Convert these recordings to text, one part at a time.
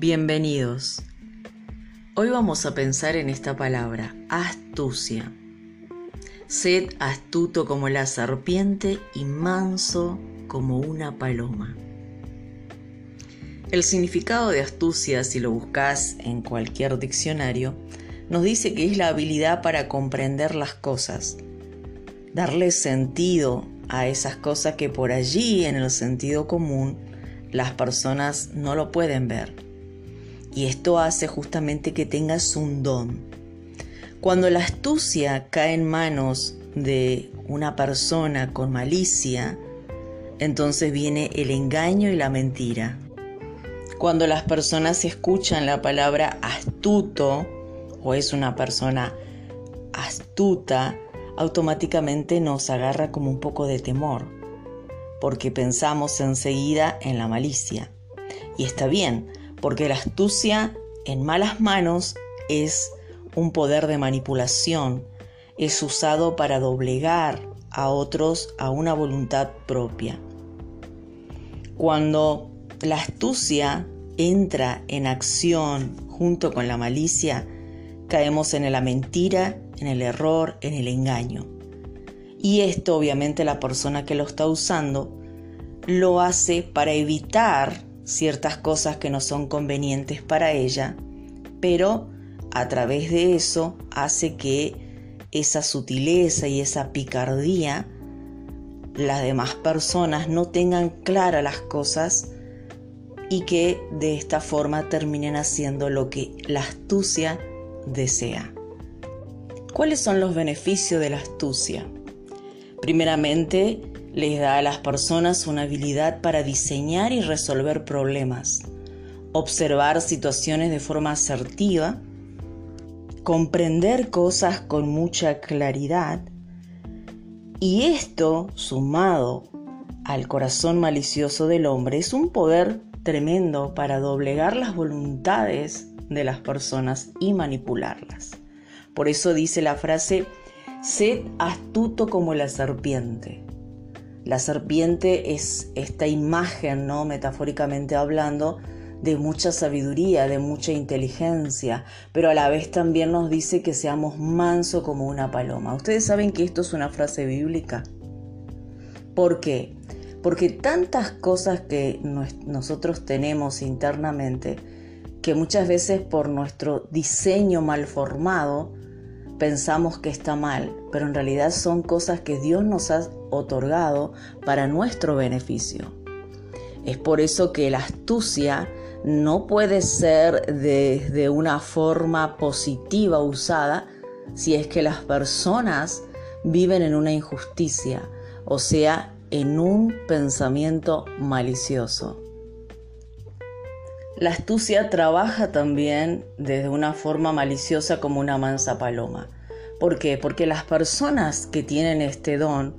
Bienvenidos. Hoy vamos a pensar en esta palabra, astucia. Sed astuto como la serpiente y manso como una paloma. El significado de astucia, si lo buscas en cualquier diccionario, nos dice que es la habilidad para comprender las cosas, darle sentido a esas cosas que por allí en el sentido común las personas no lo pueden ver y esto hace justamente que tengas un don. Cuando la astucia cae en manos de una persona con malicia, entonces viene el engaño y la mentira. Cuando las personas escuchan la palabra astuto o es una persona astuta, automáticamente nos agarra como un poco de temor, porque pensamos enseguida en la malicia. Y está bien, porque la astucia en malas manos es un poder de manipulación, es usado para doblegar a otros a una voluntad propia. Cuando la astucia entra en acción junto con la malicia, caemos en la mentira, en el error, en el engaño. Y esto obviamente la persona que lo está usando lo hace para evitar ciertas cosas que no son convenientes para ella, pero a través de eso hace que esa sutileza y esa picardía las demás personas no tengan claras las cosas y que de esta forma terminen haciendo lo que la astucia desea. ¿Cuáles son los beneficios de la astucia? Primeramente, les da a las personas una habilidad para diseñar y resolver problemas, observar situaciones de forma asertiva, comprender cosas con mucha claridad y esto, sumado al corazón malicioso del hombre, es un poder tremendo para doblegar las voluntades de las personas y manipularlas. Por eso dice la frase, sed astuto como la serpiente. La serpiente es esta imagen, ¿no? Metafóricamente hablando, de mucha sabiduría, de mucha inteligencia, pero a la vez también nos dice que seamos manso como una paloma. Ustedes saben que esto es una frase bíblica. ¿Por qué? Porque tantas cosas que nosotros tenemos internamente, que muchas veces por nuestro diseño mal formado, pensamos que está mal, pero en realidad son cosas que Dios nos ha otorgado para nuestro beneficio. Es por eso que la astucia no puede ser de, una forma positiva usada si es que las personas viven en una injusticia, o sea, en un pensamiento malicioso. La astucia trabaja también desde una forma maliciosa como una mansa paloma. ¿Por qué? Porque las personas que tienen este don,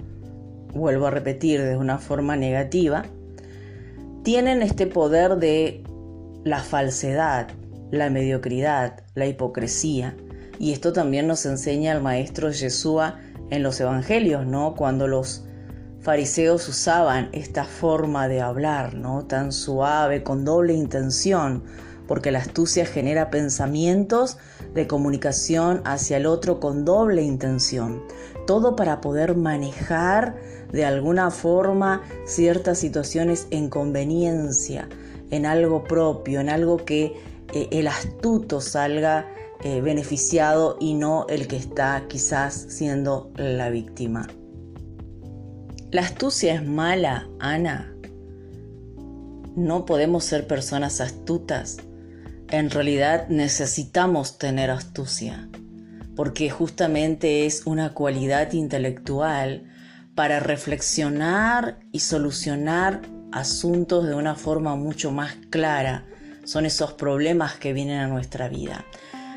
vuelvo a repetir, de una forma negativa, tienen este poder de la falsedad, la mediocridad, la hipocresía. Y esto también nos enseña el maestro Yeshua en los evangelios, ¿no? Cuando los fariseos usaban esta forma de hablar, ¿no? Tan suave, con doble intención, porque la astucia genera pensamientos de comunicación hacia el otro con doble intención. Todo para poder manejar de alguna forma ciertas situaciones en conveniencia, en algo propio, en algo que eh, el astuto salga eh, beneficiado y no el que está quizás siendo la víctima. ¿La astucia es mala, Ana? ¿No podemos ser personas astutas? En realidad necesitamos tener astucia, porque justamente es una cualidad intelectual para reflexionar y solucionar asuntos de una forma mucho más clara. Son esos problemas que vienen a nuestra vida.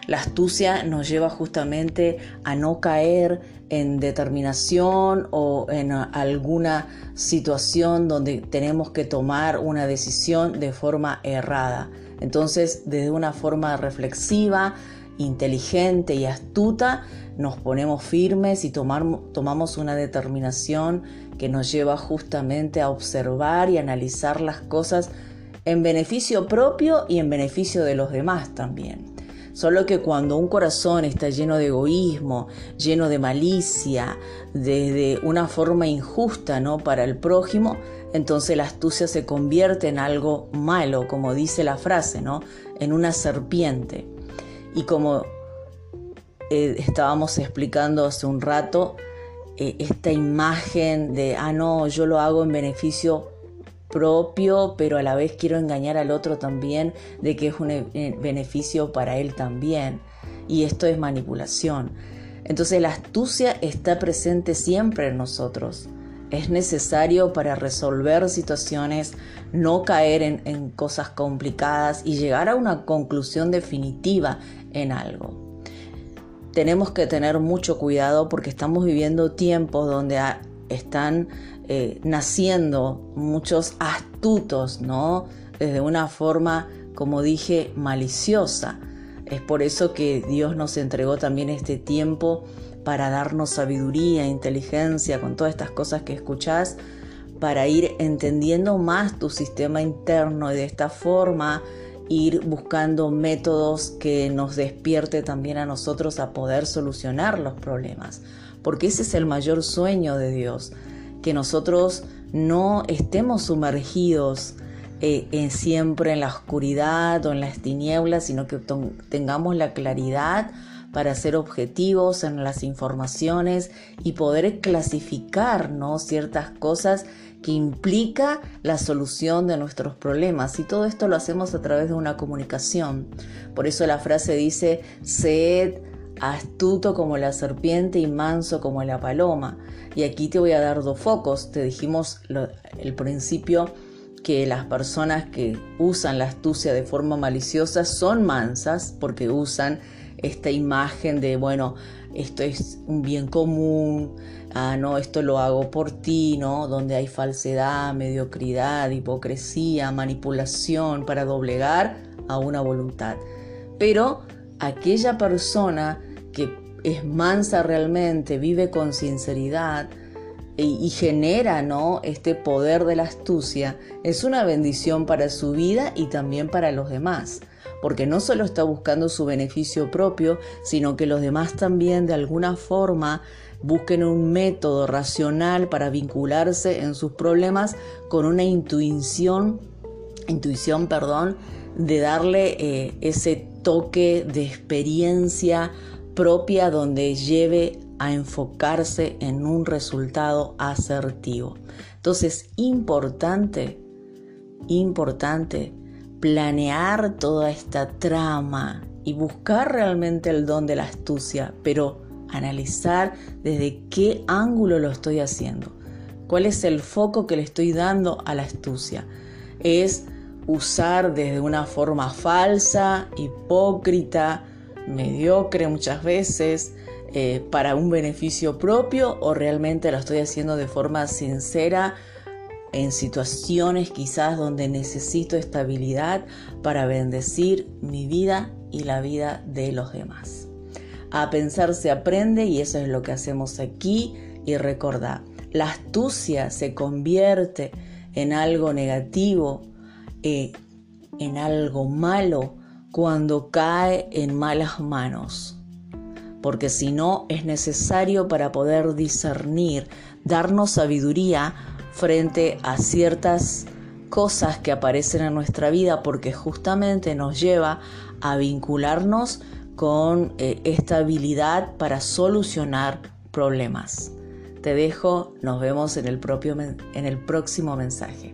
La astucia nos lleva justamente a no caer en determinación o en alguna situación donde tenemos que tomar una decisión de forma errada. Entonces, desde una forma reflexiva, inteligente y astuta, nos ponemos firmes y tomamos una determinación que nos lleva justamente a observar y analizar las cosas en beneficio propio y en beneficio de los demás también. Solo que cuando un corazón está lleno de egoísmo, lleno de malicia, desde una forma injusta ¿no? para el prójimo, entonces la astucia se convierte en algo malo, como dice la frase, ¿no? en una serpiente. Y como eh, estábamos explicando hace un rato, eh, esta imagen de, ah, no, yo lo hago en beneficio propio, pero a la vez quiero engañar al otro también de que es un eh, beneficio para él también. Y esto es manipulación. Entonces la astucia está presente siempre en nosotros. Es necesario para resolver situaciones, no caer en, en cosas complicadas y llegar a una conclusión definitiva en algo tenemos que tener mucho cuidado porque estamos viviendo tiempos donde están eh, naciendo muchos astutos, ¿no? Desde una forma, como dije, maliciosa. Es por eso que Dios nos entregó también este tiempo para darnos sabiduría, inteligencia, con todas estas cosas que escuchás, para ir entendiendo más tu sistema interno y de esta forma ir buscando métodos que nos despierte también a nosotros a poder solucionar los problemas, porque ese es el mayor sueño de Dios, que nosotros no estemos sumergidos eh, en siempre en la oscuridad o en las tinieblas, sino que tengamos la claridad para ser objetivos en las informaciones y poder clasificar ciertas cosas que implica la solución de nuestros problemas. Y todo esto lo hacemos a través de una comunicación. Por eso la frase dice, sed astuto como la serpiente y manso como la paloma. Y aquí te voy a dar dos focos. Te dijimos el principio que las personas que usan la astucia de forma maliciosa son mansas porque usan esta imagen de, bueno, esto es un bien común, ah, no, esto lo hago por ti, ¿no? Donde hay falsedad, mediocridad, hipocresía, manipulación para doblegar a una voluntad. Pero aquella persona que es mansa realmente, vive con sinceridad y, genera, ¿no? Este poder de la astucia, es una bendición para su vida y también para los demás porque no solo está buscando su beneficio propio, sino que los demás también de alguna forma busquen un método racional para vincularse en sus problemas con una intuición, intuición, perdón, de darle eh, ese toque de experiencia propia donde lleve a enfocarse en un resultado asertivo. Entonces, importante, importante planear toda esta trama y buscar realmente el don de la astucia, pero analizar desde qué ángulo lo estoy haciendo. ¿Cuál es el foco que le estoy dando a la astucia? Es usar desde una forma falsa, hipócrita, mediocre muchas veces, eh, para un beneficio propio o realmente lo estoy haciendo de forma sincera, en situaciones quizás donde necesito estabilidad para bendecir mi vida y la vida de los demás. A pensar se aprende y eso es lo que hacemos aquí y recordar, la astucia se convierte en algo negativo, eh, en algo malo cuando cae en malas manos. Porque si no es necesario para poder discernir, darnos sabiduría frente a ciertas cosas que aparecen en nuestra vida porque justamente nos lleva a vincularnos con eh, esta habilidad para solucionar problemas. Te dejo, nos vemos en el, propio, en el próximo mensaje.